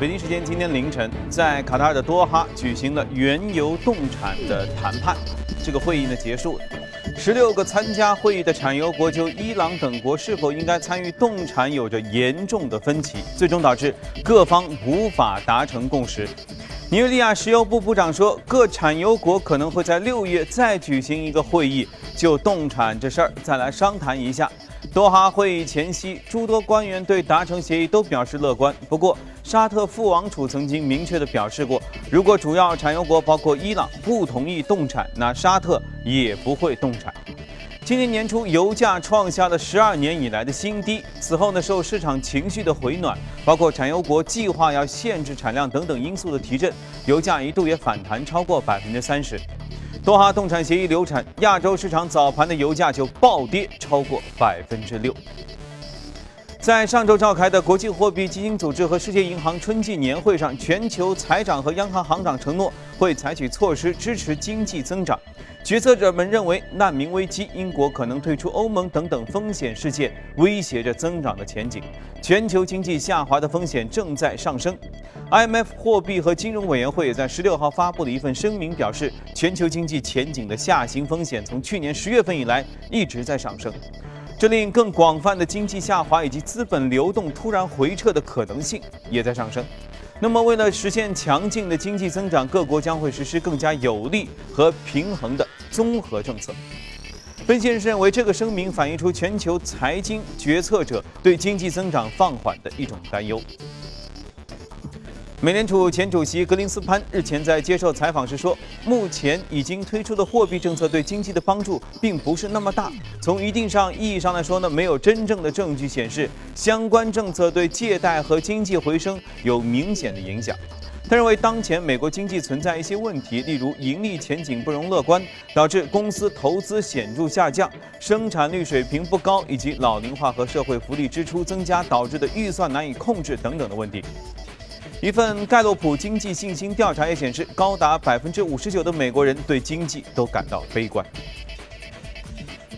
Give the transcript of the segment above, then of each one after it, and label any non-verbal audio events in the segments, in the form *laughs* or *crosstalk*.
北京时间今天凌晨，在卡塔尔的多哈举行了原油冻产的谈判。这个会议呢结束了，十六个参加会议的产油国就伊朗等国是否应该参与冻产有着严重的分歧，最终导致各方无法达成共识。尼日利亚石油部部长说，各产油国可能会在六月再举行一个会议，就冻产这事儿再来商谈一下。多哈会议前夕，诸多官员对达成协议都表示乐观。不过，沙特副王储曾经明确地表示过，如果主要产油国包括伊朗不同意冻产，那沙特也不会冻产。今年年初，油价创下了十二年以来的新低。此后呢，受市场情绪的回暖，包括产油国计划要限制产量等等因素的提振，油价一度也反弹超过百分之三十。多哈冻产协议流产，亚洲市场早盘的油价就暴跌超过百分之六。在上周召开的国际货币基金组织和世界银行春季年会上，全球财长和央行行长承诺会采取措施支持经济增长。决策者们认为，难民危机、英国可能退出欧盟等等风险事件威胁着增长的前景，全球经济下滑的风险正在上升。IMF 货币和金融委员会也在十六号发布了一份声明，表示全球经济前景的下行风险从去年十月份以来一直在上升，这令更广泛的经济下滑以及资本流动突然回撤的可能性也在上升。那么，为了实现强劲的经济增长，各国将会实施更加有力和平衡的综合政策。分析人士认为，这个声明反映出全球财经决策者对经济增长放缓的一种担忧。美联储前主席格林斯潘日前在接受采访时说，目前已经推出的货币政策对经济的帮助并不是那么大。从一定上意义上来说呢，没有真正的证据显示相关政策对借贷和经济回升有明显的影响。他认为，当前美国经济存在一些问题，例如盈利前景不容乐观，导致公司投资显著下降，生产率水平不高，以及老龄化和社会福利支出增加导致的预算难以控制等等的问题。一份盖洛普经济信心调查也显示，高达百分之五十九的美国人对经济都感到悲观。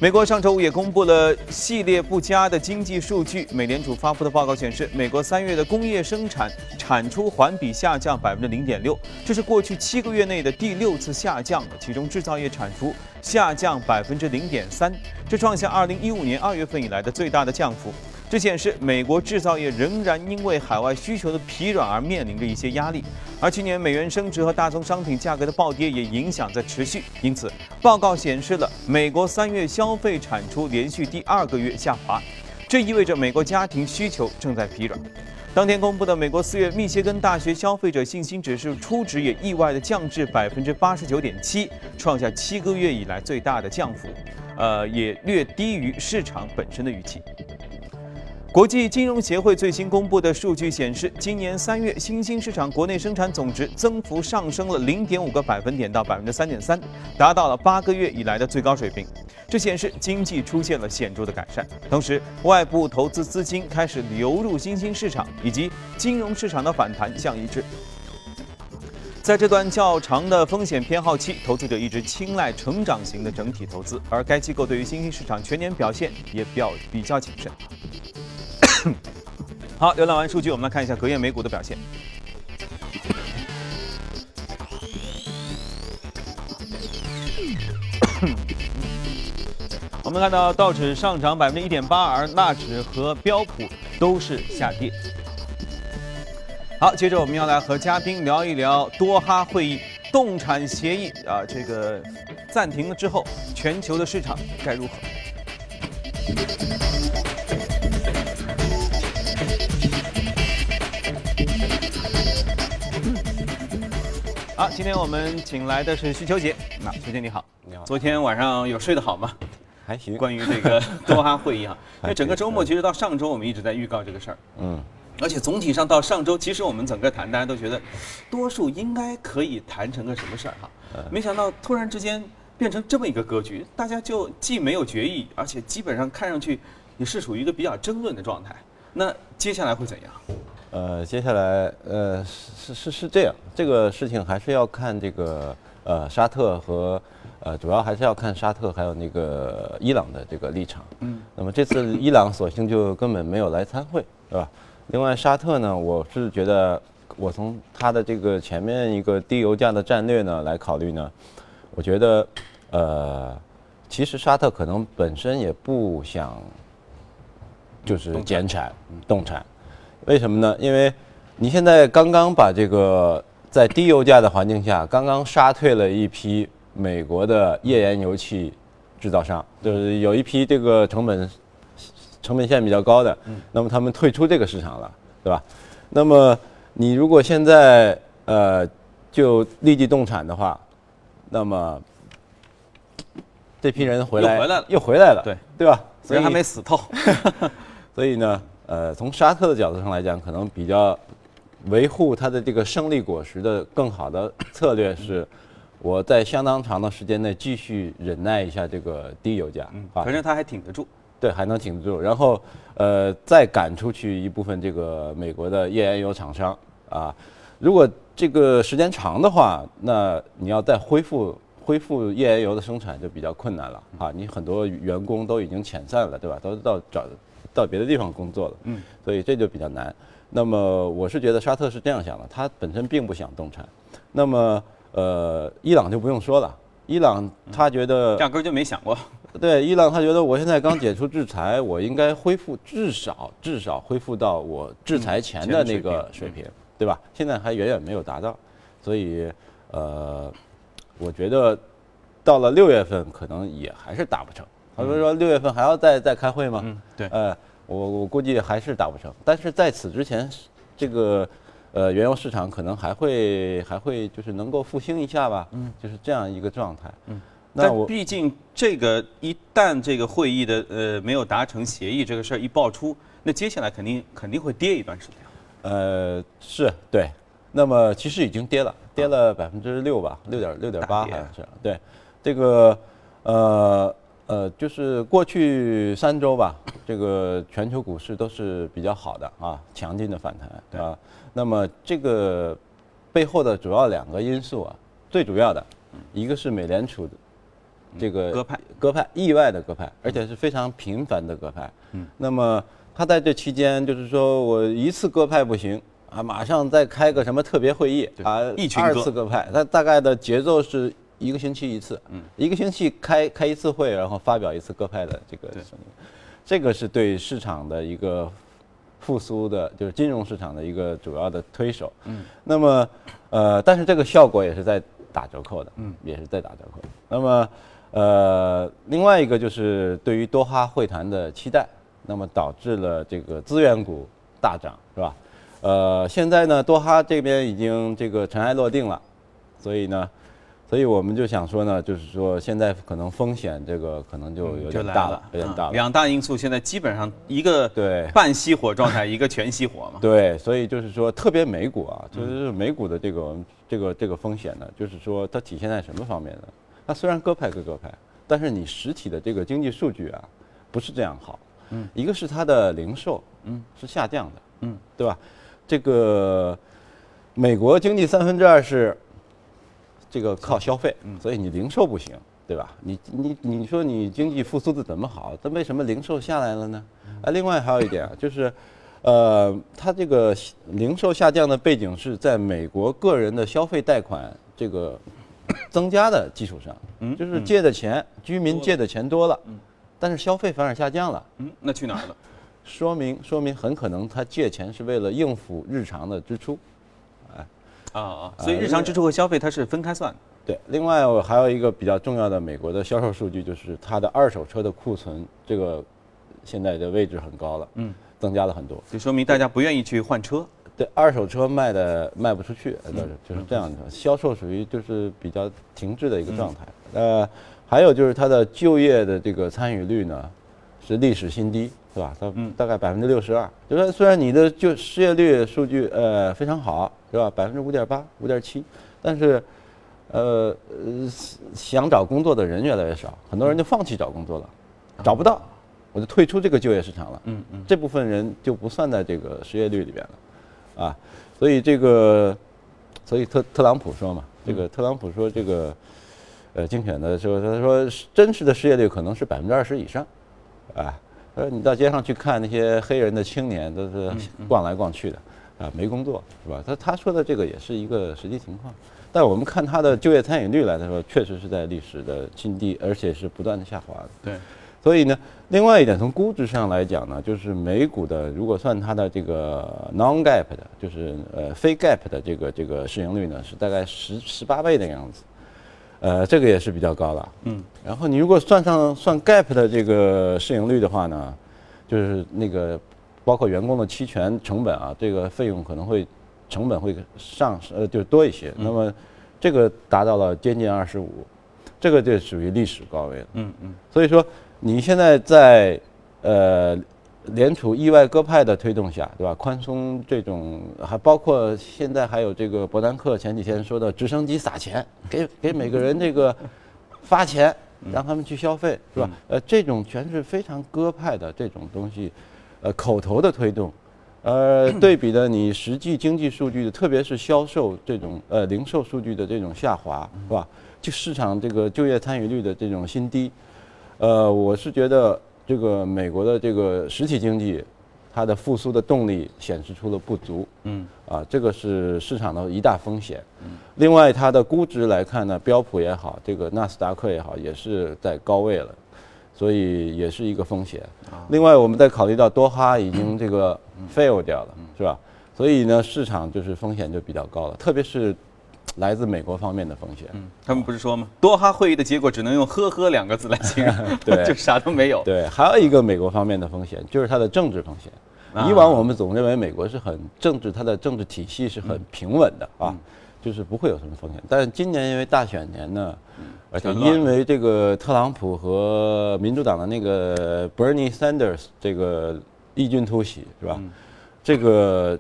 美国上周五也公布了系列不佳的经济数据。美联储发布的报告显示，美国三月的工业生产产出环比下降百分之零点六，这是过去七个月内的第六次下降。其中制造业产出下降百分之零点三，这创下二零一五年二月份以来的最大的降幅。这显示美国制造业仍然因为海外需求的疲软而面临着一些压力，而去年美元升值和大宗商品价格的暴跌也影响在持续。因此，报告显示了美国三月消费产出连续第二个月下滑，这意味着美国家庭需求正在疲软。当天公布的美国四月密歇根大学消费者信心指数初值也意外的降至百分之八十九点七，创下七个月以来最大的降幅，呃，也略低于市场本身的预期。国际金融协会最新公布的数据显示，今年三月新兴市场国内生产总值增幅上升了零点五个百分点到百分之三点三，达到了八个月以来的最高水平。这显示经济出现了显著的改善，同时外部投资资金开始流入新兴市场，以及金融市场的反弹相一致。在这段较长的风险偏好期，投资者一直青睐成长型的整体投资，而该机构对于新兴市场全年表现也表比较谨慎。*coughs* 好，浏览完数据，我们来看一下隔夜美股的表现。*coughs* 我们看到道指上涨百分之一点八，而纳指和标普都是下跌。好，接着我们要来和嘉宾聊一聊多哈会议动产协议啊，这个暂停了之后，全球的市场该如何？好，今天我们请来的是徐秋杰。那秋杰你好，你好。昨天晚上有睡得好吗？还行。关于这个 *laughs* 多哈会议哈，因为整个周末其实到上周我们一直在预告这个事儿。嗯。而且总体上到上周，其实我们整个谈，大家都觉得多数应该可以谈成个什么事儿哈。没想到突然之间变成这么一个格局，大家就既没有决议，而且基本上看上去也是属于一个比较争论的状态。那接下来会怎样？呃，接下来呃是是是这样，这个事情还是要看这个呃沙特和呃主要还是要看沙特还有那个伊朗的这个立场。嗯。那么这次伊朗索性就根本没有来参会，是吧？另外沙特呢，我是觉得我从它的这个前面一个低油价的战略呢来考虑呢，我觉得，呃，其实沙特可能本身也不想，就是减产、动产，为什么呢？因为你现在刚刚把这个在低油价的环境下，刚刚杀退了一批美国的页岩油气制造商，就是有一批这个成本成本线比较高的，那么他们退出这个市场了，对吧？那么你如果现在呃就立即动产的话，那么这批人回来又回来了又回来了，对对吧？所以还没死透，*laughs* 所以呢，呃，从沙特的角度上来讲，可能比较维护它的这个胜利果实的更好的策略是，我在相当长的时间内继续忍耐一下这个低油价，啊反正他还挺得住。对，还能挺得住。然后，呃，再赶出去一部分这个美国的页岩油厂商啊。如果这个时间长的话，那你要再恢复恢复页岩油的生产就比较困难了啊。你很多员工都已经遣散了，对吧？都到找到别的地方工作了，嗯，所以这就比较难。那么我是觉得沙特是这样想的，他本身并不想动产。那么，呃，伊朗就不用说了，伊朗他觉得压根儿就没想过。对伊朗，他觉得我现在刚解除制裁，我应该恢复至少至少恢复到我制裁前的那个水平，对吧？现在还远远没有达到，所以呃，我觉得到了六月份可能也还是达不成。他不是说六月份还要再再开会吗？嗯，对。呃，我我估计还是达不成。但是在此之前，这个呃原油市场可能还会还会就是能够复兴一下吧，嗯，就是这样一个状态。嗯。但毕竟这个一旦这个会议的呃没有达成协议，这个事儿一爆出，那接下来肯定肯定会跌一段时间。呃，是对。那么其实已经跌了，跌了百分之六吧，六点六点八好像是。对，这个呃呃，就是过去三周吧，这个全球股市都是比较好的啊，强劲的反弹啊。那么这个背后的主要两个因素啊，最主要的一个是美联储的。这个鸽派，鸽派，意外的鸽派，而且是非常频繁的鸽派。嗯，那么他在这期间，就是说我一次鸽派不行啊，马上再开个什么特别会议啊，二次鸽派，它大概的节奏是一个星期一次，嗯，一个星期开开一次会，然后发表一次各派的这个声音，这个是对市场的一个复苏的，就是金融市场的一个主要的推手。嗯，那么呃，但是这个效果也是在打折扣的，嗯，也是在打折扣。那么呃，另外一个就是对于多哈会谈的期待，那么导致了这个资源股大涨，是吧？呃，现在呢，多哈这边已经这个尘埃落定了，所以呢，所以我们就想说呢，就是说现在可能风险这个可能就有点大了，有点大了。两大因素现在基本上一个对半熄火状态，一个全熄火嘛。对，所以就是说，特别美股啊，就是美股的这个这个这个风险呢，就是说它体现在什么方面呢？它虽然鸽派归鸽派，但是你实体的这个经济数据啊，不是这样好。嗯，一个是它的零售，嗯，是下降的，嗯，对吧？这个美国经济三分之二是这个靠消费，所以你零售不行，对吧？你你你说你经济复苏的怎么好？但为什么零售下来了呢？啊，另外还有一点啊，*laughs* 就是，呃，它这个零售下降的背景是在美国个人的消费贷款这个。*coughs* 增加的基础上，嗯，就是借的钱，居民借的钱多了，嗯，但是消费反而下降了，嗯，那去哪儿了？*laughs* 说明说明很可能他借钱是为了应付日常的支出，哎，啊啊，所以日常支出和消费它是分开算的。对，另外我还有一个比较重要的美国的销售数据，就是它的二手车的库存，这个现在的位置很高了，嗯，增加了很多，就说明大家不愿意去换车。对，二手车卖的卖不出去，就是就是这样的，销售属于就是比较停滞的一个状态。呃，还有就是它的就业的这个参与率呢，是历史新低，是吧？它大概百分之六十二。就说虽然你的就失业率数据呃非常好，是吧？百分之五点八、五点七，但是呃呃想找工作的人越来越少，很多人就放弃找工作了，找不到，我就退出这个就业市场了。嗯嗯，这部分人就不算在这个失业率里边了。啊，所以这个，所以特特朗普说嘛，这个特朗普说这个，呃，竞选的时候他说真实的失业率可能是百分之二十以上，啊，他说你到街上去看那些黑人的青年都是逛来逛去的，啊，没工作是吧？他他说的这个也是一个实际情况。但我们看他的就业参与率来说，确实是在历史的新低，而且是不断的下滑的。对，所以呢，另外一点从估值上来讲呢，就是美股的如果算它的这个 non-gap 的，就是呃非 gap 的这个这个市盈率呢，是大概十十八倍的样子，呃，这个也是比较高的。嗯。然后你如果算上算 gap 的这个市盈率的话呢，就是那个包括员工的期权成本啊，这个费用可能会。成本会上呃就多一些，那么这个达到了接近二十五，这个就属于历史高位了。嗯嗯。所以说你现在在呃联储意外鸽派的推动下，对吧？宽松这种还包括现在还有这个伯南克前几天说的直升机撒钱，给给每个人这个发钱，让他们去消费，是吧？呃，这种全是非常鸽派的这种东西，呃，口头的推动。呃，对比的你实际经济数据的，特别是销售这种呃零售数据的这种下滑，是吧？就市场这个就业参与率的这种新低，呃，我是觉得这个美国的这个实体经济，它的复苏的动力显示出了不足，嗯，啊，这个是市场的一大风险。另外，它的估值来看呢，标普也好，这个纳斯达克也好，也是在高位了。所以也是一个风险。另外，我们再考虑到多哈已经这个 fail 掉了，是吧？所以呢，市场就是风险就比较高了，特别是来自美国方面的风险。嗯，他们不是说吗？多哈会议的结果只能用“呵呵”两个字来形容，*laughs* 对，*laughs* 就啥都没有。对，还有一个美国方面的风险就是它的政治风险。以往我们总认为美国是很政治，它的政治体系是很平稳的啊。就是不会有什么风险，但是今年因为大选年呢，而且因为这个特朗普和民主党的那个 Bernie Sanders 这个异军突起是吧？这个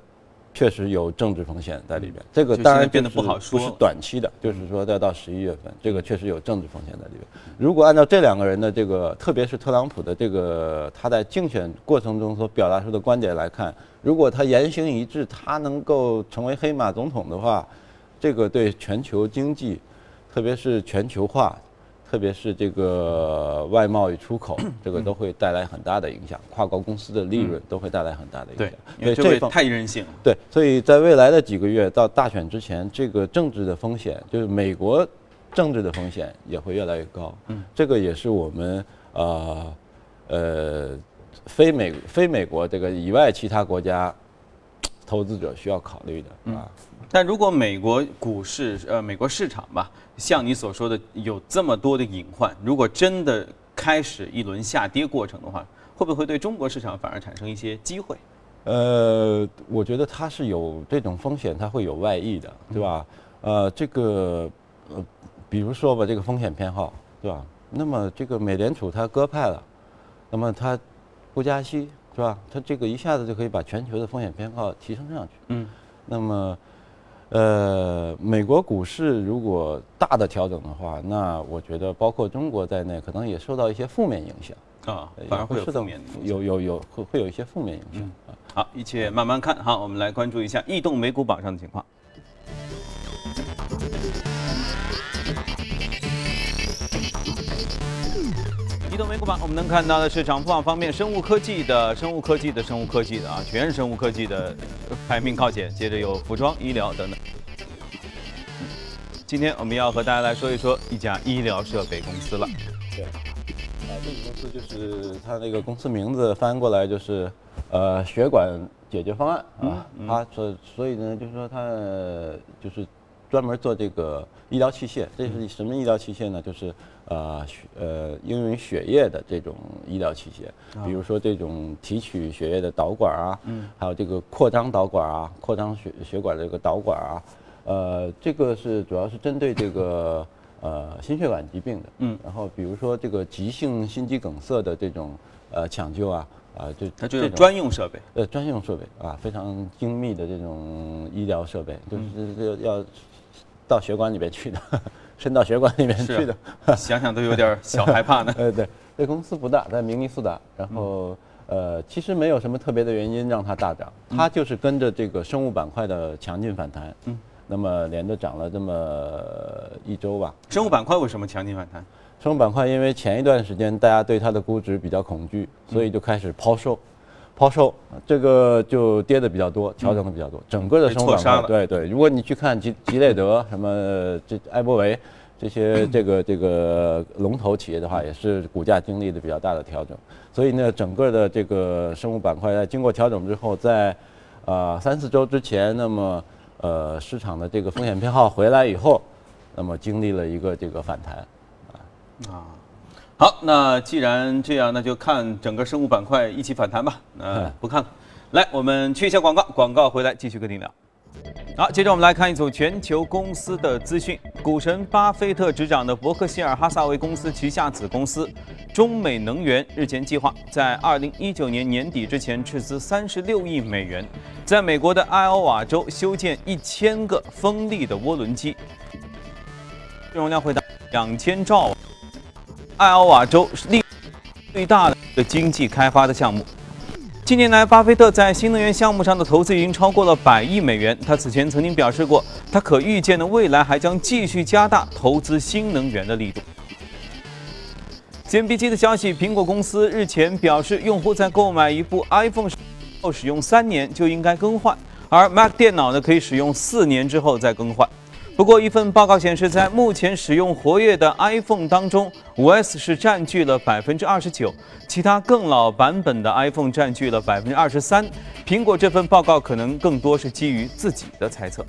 确实有政治风险在里边。这个当然变得不好说，不是短期的，就是说要到十一月份，这个确实有政治风险在里边。如果按照这两个人的这个，特别是特朗普的这个他在竞选过程中所表达出的观点来看，如果他言行一致，他能够成为黑马总统的话。这个对全球经济，特别是全球化，特别是这个外贸与出口，这个都会带来很大的影响。跨国公司的利润都会带来很大的影响。对，这个太任性了。对，所以在未来的几个月到大选之前，这个政治的风险，就是美国政治的风险也会越来越高。嗯，这个也是我们呃呃非美非美国这个以外其他国家投资者需要考虑的啊。但如果美国股市，呃，美国市场吧，像你所说的有这么多的隐患，如果真的开始一轮下跌过程的话，会不会对中国市场反而产生一些机会？呃，我觉得它是有这种风险，它会有外溢的，对吧？呃，这个，呃，比如说吧，这个风险偏好，对吧？那么这个美联储它鸽派了，那么它不加息，是吧？它这个一下子就可以把全球的风险偏好提升上去。嗯，那么。呃，美国股市如果大的调整的话，那我觉得包括中国在内，可能也受到一些负面影响啊，反而会有负面，有有有会会有一些负面影响啊。好，一切慢慢看。好，我们来关注一下异动美股榜上的情况。移动美股榜，我们能看到的是涨幅榜方面，生物科技的、生物科技的、生物科技的啊，全是生物科技的排名靠前，接着有服装、医疗等等。今天我们要和大家来说一说一家医疗设备公司了。对，啊，这个公司就是它那个公司名字翻过来就是呃血管解决方案啊，它所所以呢就是说它就是专门做这个医疗器械，这是什么医疗器械呢？就是呃血呃应用于血液的这种医疗器械，比如说这种提取血液的导管啊，还有这个扩张导管啊，扩张血血管的这个导管啊，呃，这个是主要是针对这个呃心血管疾病的，嗯，然后比如说这个急性心肌梗塞的这种呃抢救啊，啊就它就是专用设备，呃专用设备啊，非常精密的这种医疗设备，就是要到血管 *laughs* 里面去的。伸到血管里面去的，想想都有点小害怕呢。*laughs* 呃，对，这公司不大，但明尼苏达。然后，呃，其实没有什么特别的原因让它大涨，它就是跟着这个生物板块的强劲反弹。嗯。那么连着涨了这么一周吧。生物板块为什么强劲反弹？生物板块因为前一段时间大家对它的估值比较恐惧，所以就开始抛售。抛售，这个就跌的比较多，调整的比较多，整个的生物板块，对对，如果你去看吉吉列德什么这艾博维这些 *clears throat* 这个这个龙头企业的话，也是股价经历的比较大的调整，所以呢，整个的这个生物板块在经过调整之后，在呃三四周之前，那么呃市场的这个风险偏好回来以后，那么经历了一个这个反弹，啊。啊。好，那既然这样，那就看整个生物板块一起反弹吧。那不看了，来，我们去一下广告，广告回来继续跟您聊。好，接着我们来看一组全球公司的资讯。股神巴菲特执掌的伯克希尔哈萨韦公司旗下子公司中美能源日前计划在二零一九年年底之前斥资三十六亿美元，在美国的艾奥瓦州修建一千个风力的涡轮机，容量会达两千兆。艾奥瓦州是利最大的经济开发的项目。近年来，巴菲特在新能源项目上的投资已经超过了百亿美元。他此前曾经表示过，他可预见的未来还将继续加大投资新能源的力度。CNBC 的消息，苹果公司日前表示，用户在购买一部 iPhone 后使用三年就应该更换，而 Mac 电脑呢可以使用四年之后再更换。不过，一份报告显示，在目前使用活跃的 iPhone 当中，5S 是占据了百分之二十九，其他更老版本的 iPhone 占据了百分之二十三。苹果这份报告可能更多是基于自己的猜测。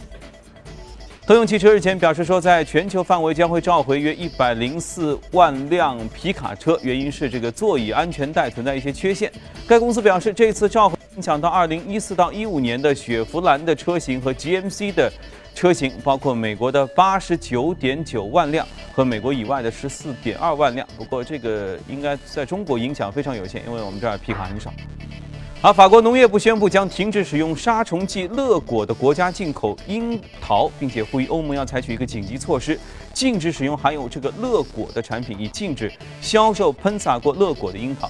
通用汽车日前表示说，在全球范围将会召回约一百零四万辆皮卡车，原因是这个座椅安全带存在一些缺陷。该公司表示，这次召回影响到二零一四到一五年的雪佛兰的车型和 GMC 的。车型包括美国的八十九点九万辆和美国以外的十四点二万辆，不过这个应该在中国影响非常有限，因为我们这儿皮卡很少。好，法国农业部宣布将停止使用杀虫剂乐果的国家进口樱桃，并且呼吁欧盟要采取一个紧急措施，禁止使用含有这个乐果的产品，以禁止销售喷洒过乐果的樱桃。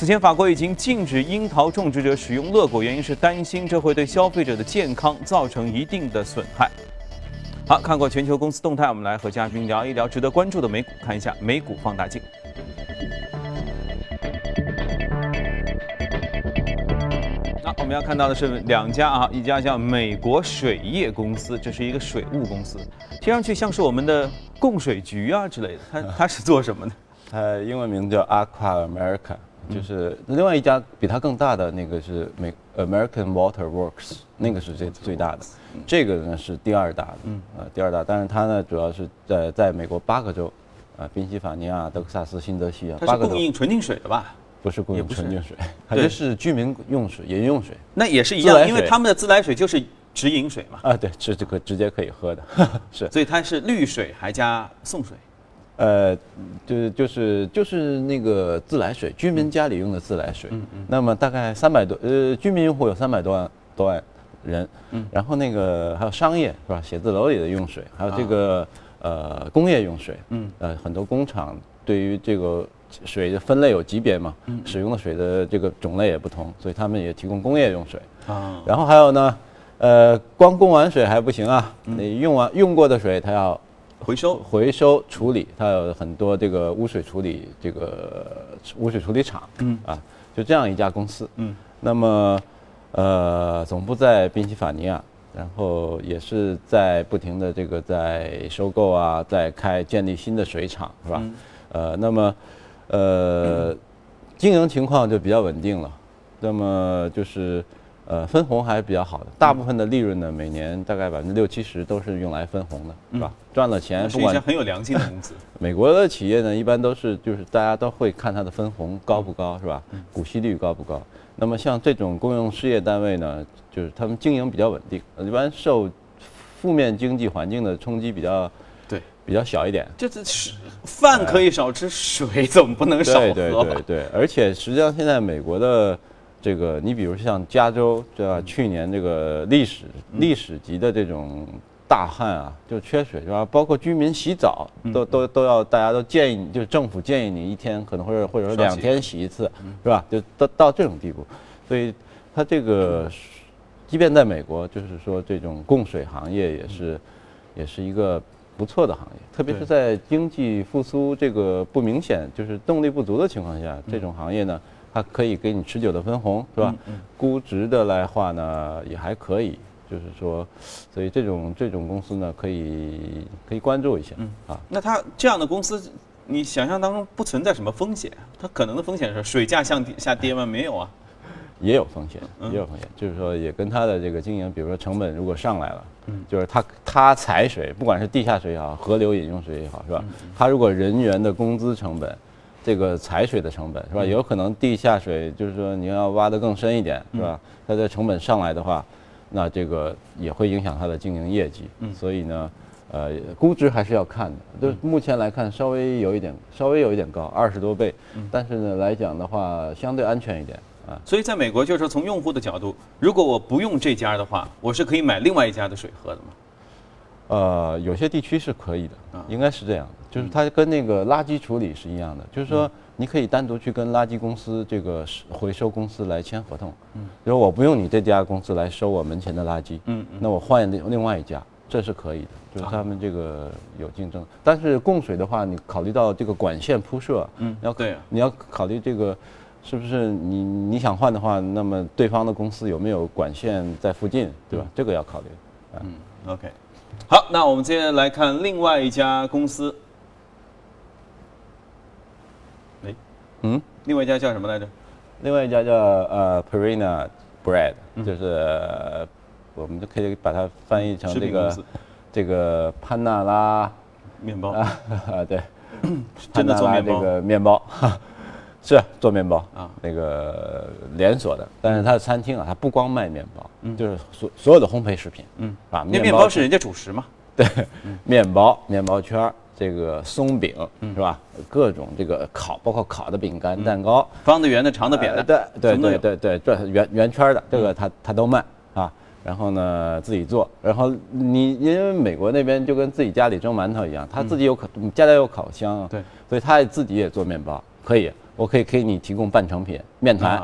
此前，法国已经禁止樱桃种植者使用乐果，原因是担心这会对消费者的健康造成一定的损害。好，看过全球公司动态，我们来和嘉宾聊一聊值得关注的美股，看一下美股放大镜。那我们要看到的是两家啊，一家叫美国水业公司，这是一个水务公司，听上去像是我们的供水局啊之类的。它它是做什么的？它 *laughs* 英文名叫 Aqua America。就是另外一家比它更大的那个是美 American Water Works，那个是最最大的，这个呢是第二大的，嗯，呃第二大，但是它呢主要是在在美国八个州，啊宾夕法尼亚、德克萨斯、新泽西啊，它是供应纯净水的吧？不是供应纯净水，*laughs* 它是居民用水、饮用水。那也是一样，因为他们的自来水就是直饮水嘛。啊，对，是这个直接可以喝的，*laughs* 是。所以它是绿水还加送水。呃，就是就是就是那个自来水，居民家里用的自来水。嗯嗯。那么大概三百多，呃，居民用户有三百多万多万人。嗯。然后那个还有商业是吧？写字楼里的用水，还有这个呃工业用水。嗯。呃，很多工厂对于这个水的分类有级别嘛？嗯。使用的水的这个种类也不同，所以他们也提供工业用水。啊。然后还有呢，呃，光供完水还不行啊，你用完用过的水，它要。回收、回收、处理，它有很多这个污水处理，这个污水处理厂，嗯。啊，就这样一家公司，嗯，那么，呃，总部在宾夕法尼亚，然后也是在不停的这个在收购啊，在开建立新的水厂，是吧？呃，那么，呃，经营情况就比较稳定了，那么就是。呃，分红还是比较好的，大部分的利润呢，每年大概百分之六七十都是用来分红的，是吧？赚了钱，不管很有良心的公司。*laughs* 美国的企业呢，一般都是就是大家都会看它的分红高不高，是吧？股息率高不高？那么像这种公用事业单位呢，就是他们经营比较稳定，一般受负面经济环境的冲击比较对比较小一点。就是饭可以少吃，水总不能少喝对对对对，而且实际上现在美国的。这个，你比如像加州，对吧？去年这个历史历史级的这种大旱啊，就缺水，是吧？包括居民洗澡都都都要，大家都建议，就是政府建议你一天可能或者或者说两天洗一次，是吧？就到到这种地步，所以它这个，即便在美国，就是说这种供水行业也是，也是一个不错的行业，特别是在经济复苏这个不明显，就是动力不足的情况下，这种行业呢。它可以给你持久的分红，是吧？估值的来话呢，也还可以，就是说，所以这种这种公司呢，可以可以关注一下。嗯啊，那它这样的公司，你想象当中不存在什么风险？它可能的风险是水价向下跌吗？没有啊。也有风险，也有风险，就是说也跟它的这个经营，比如说成本如果上来了，嗯，就是它它采水，不管是地下水也好，河流饮用水也好，是吧？它如果人员的工资成本，这个采水的成本，是吧？有可能地下水就是说你要挖得更深一点，是吧？它的成本上来的话，那这个也会影响它的经营业绩。嗯，所以呢，呃，估值还是要看的。就目前来看，稍微有一点，稍微有一点高，二十多倍。嗯，但是呢，来讲的话，相对安全一点。所以，在美国，就是从用户的角度，如果我不用这家的话，我是可以买另外一家的水喝的吗？呃，有些地区是可以的，应该是这样。就是它跟那个垃圾处理是一样的，就是说你可以单独去跟垃圾公司这个回收公司来签合同。嗯。如果我不用你这家公司来收我门前的垃圾，嗯，那我换另另外一家，这是可以的。就是他们这个有竞争，但是供水的话，你考虑到这个管线铺设，嗯，要对，你要考虑这个。是不是你你想换的话，那么对方的公司有没有管线在附近，对吧？这个要考虑。嗯，OK。好，那我们接下来看另外一家公司。哎，嗯，另外一家叫什么来着？另外一家叫呃 Perina Bread，就是我们就可以把它翻译成这个这个潘娜拉面包啊，对，*coughs* 真的做面包。这个面包。是做面包啊，那个连锁的，但是它的餐厅啊，它不光卖面包，就是所所有的烘焙食品，嗯，啊，那面包是人家主食嘛，对，面包、面包圈这个松饼是吧？各种这个烤，包括烤的饼干、蛋糕，方的、圆的、长的、扁的，对对对对对，这圆圆圈的这个它它都卖啊。然后呢，自己做，然后你因为美国那边就跟自己家里蒸馒头一样，他自己有烤，家家有烤箱，对，所以他自己也做面包，可以。我可以给你提供半成品面团，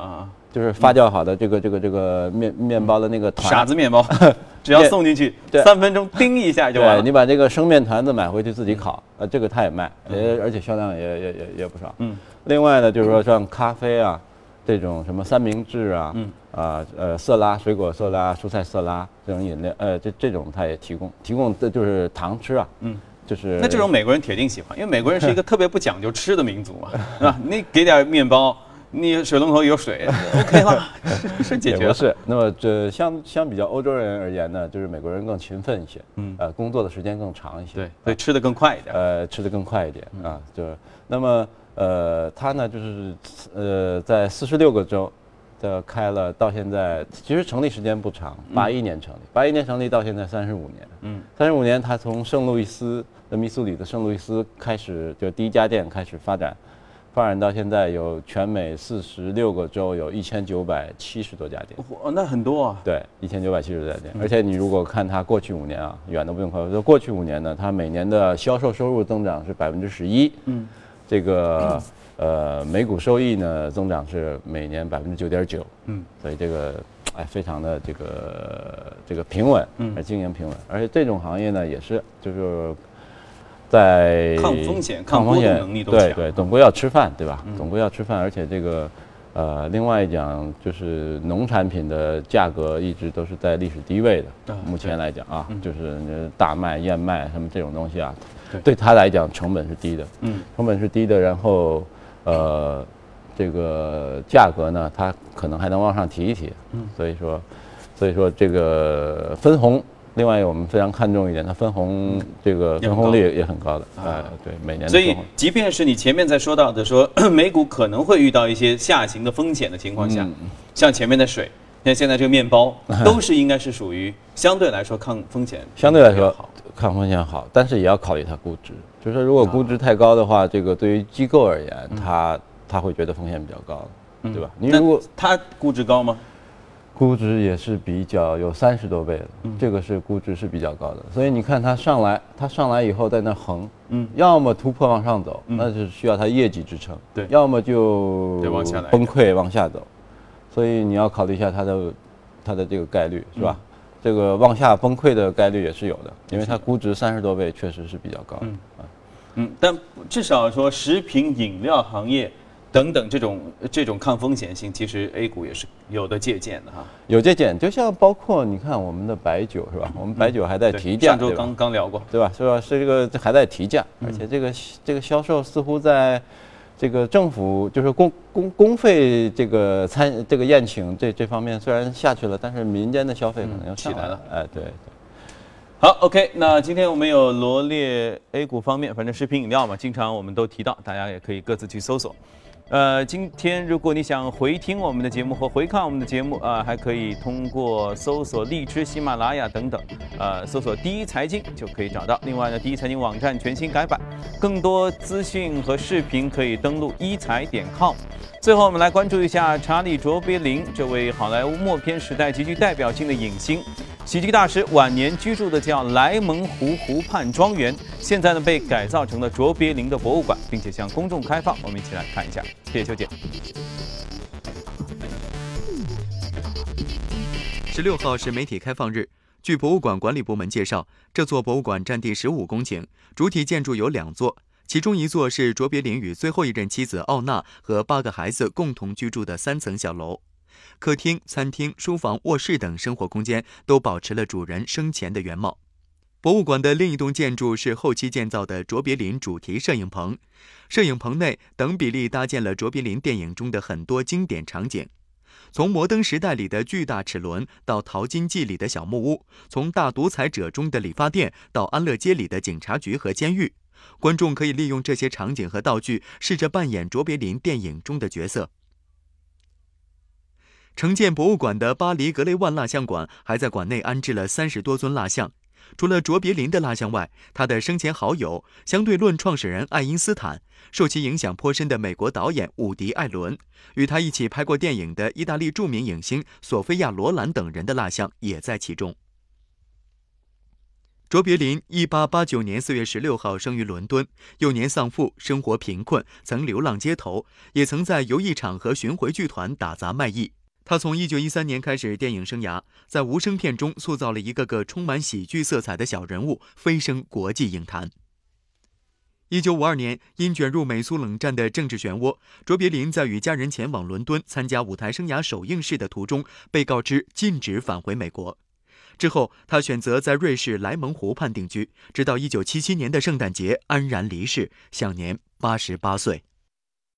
就是发酵好的这个这个这个面面包的那个团。傻子面包，*laughs* 只要送进去，*laughs* 三分钟叮一下就完了。你把这个生面团子买回去自己烤，呃，这个他也卖，呃而且销量也也也也不少。嗯。另外呢，就是说像咖啡啊，这种什么三明治啊，嗯啊呃色拉水果色拉、蔬菜色拉这种饮料，呃这这种他也提供，提供的就是糖吃啊。嗯。就是那这种美国人铁定喜欢，因为美国人是一个 *laughs* 特别不讲究吃的民族嘛，是吧？你给点面包，你水龙头有水，OK 了，*laughs* 是解决。不是，那么这相相比较欧洲人而言呢，就是美国人更勤奋一些，嗯，呃，工作的时间更长一些，对，对，吃的更快一点，呃，吃的更快一点啊，就是那么呃，他呢就是呃，在四十六个州。的开了到现在，其实成立时间不长，八一年成立，八一年成立到现在三十五年。嗯，三十五年，他从圣路易斯的密苏里的圣路易斯开始，就第一家店开始发展，发展到现在有全美四十六个州，有一千九百七十多家店。哦，那很多啊。对，一千九百七十多家店，而且你如果看它过去五年啊，远都不用看，就过去五年呢，它每年的销售收入增长是百分之十一。嗯，这个。呃，每股收益呢增长是每年百分之九点九，嗯，所以这个哎非常的这个这个平稳，嗯，经营平稳，而且这种行业呢也是就是在抗风险、抗风险能力都强，对对，总归要吃饭，对吧？总归要吃饭，而且这个呃，另外一讲就是农产品的价格一直都是在历史低位的，目前来讲啊，就是大麦、燕麦什么这种东西啊，对。他来讲成本是低的，嗯，成本是低的，然后。呃，这个价格呢，它可能还能往上提一提，嗯，所以说，所以说这个分红，另外我们非常看重一点，它分红这个分红率也很高的，啊，对，每年。所以，即便是你前面在说到的说 *coughs* 美股可能会遇到一些下行的风险的情况下，像前面的水，像现在这个面包，*laughs* 都是应该是属于相对来说抗风险，*laughs* 相对来说抗风险好，但是也要考虑它估值。就是说，如果估值太高的话，这个对于机构而言，它它会觉得风险比较高，对吧？你如果它估值高吗？估值也是比较有三十多倍的，这个是估值是比较高的。所以你看它上来，它上来以后在那横，嗯，要么突破往上走，那就是需要它业绩支撑，对，要么就崩溃往下走。所以你要考虑一下它的它的这个概率，是吧？这个往下崩溃的概率也是有的，因为它估值三十多倍，确实是比较高的。嗯，但至少说食品饮料行业等等这种这种抗风险性，其实 A 股也是有的借鉴的哈。有借鉴，就像包括你看我们的白酒是吧？我们白酒还在提价，上周刚刚聊过，对吧？是吧？是这个还在提价，而且这个这个销售似乎在这个政府就是公公公费这个餐这个宴请这这方面虽然下去了，但是民间的消费可能要起来了。哎，对对。好，OK，那今天我们有罗列 A 股方面，反正食品饮料嘛，经常我们都提到，大家也可以各自去搜索。呃，今天如果你想回听我们的节目和回看我们的节目啊，还可以通过搜索荔枝、喜马拉雅等等，呃，搜索第一财经就可以找到。另外呢，第一财经网站全新改版，更多资讯和视频可以登录一财点 com。最后，我们来关注一下查理·卓别林这位好莱坞默片时代极具代表性的影星。喜剧大师晚年居住的叫莱蒙湖湖畔庄园，现在呢被改造成了卓别林的博物馆，并且向公众开放。我们一起来看一下。谢谢秋姐。十六号是媒体开放日。据博物馆管理部门介绍，这座博物馆占地十五公顷，主体建筑有两座，其中一座是卓别林与最后一任妻子奥娜和八个孩子共同居住的三层小楼。客厅、餐厅、书房、卧室等生活空间都保持了主人生前的原貌。博物馆的另一栋建筑是后期建造的卓别林主题摄影棚，摄影棚内等比例搭建了卓别林电影中的很多经典场景，从《摩登时代》里的巨大齿轮到《淘金记》里的小木屋，从《大独裁者》中的理发店到《安乐街》里的警察局和监狱，观众可以利用这些场景和道具，试着扮演卓别林电影中的角色。承建博物馆的巴黎格雷万蜡像馆还在馆内安置了三十多尊蜡像。除了卓别林的蜡像外，他的生前好友、相对论创始人爱因斯坦、受其影响颇深的美国导演伍迪·艾伦、与他一起拍过电影的意大利著名影星索菲亚·罗兰等人的蜡像也在其中。卓别林一八八九年四月十六号生于伦敦，幼年丧父，生活贫困，曾流浪街头，也曾在游艺场和巡回剧团打杂卖艺。他从一九一三年开始电影生涯，在无声片中塑造了一个个充满喜剧色彩的小人物，飞升国际影坛。一九五二年，因卷入美苏冷战的政治漩涡，卓别林在与家人前往伦敦参加舞台生涯首映式的途中，被告知禁止返回美国。之后，他选择在瑞士莱蒙湖畔定居，直到一九七七年的圣诞节安然离世，享年八十八岁。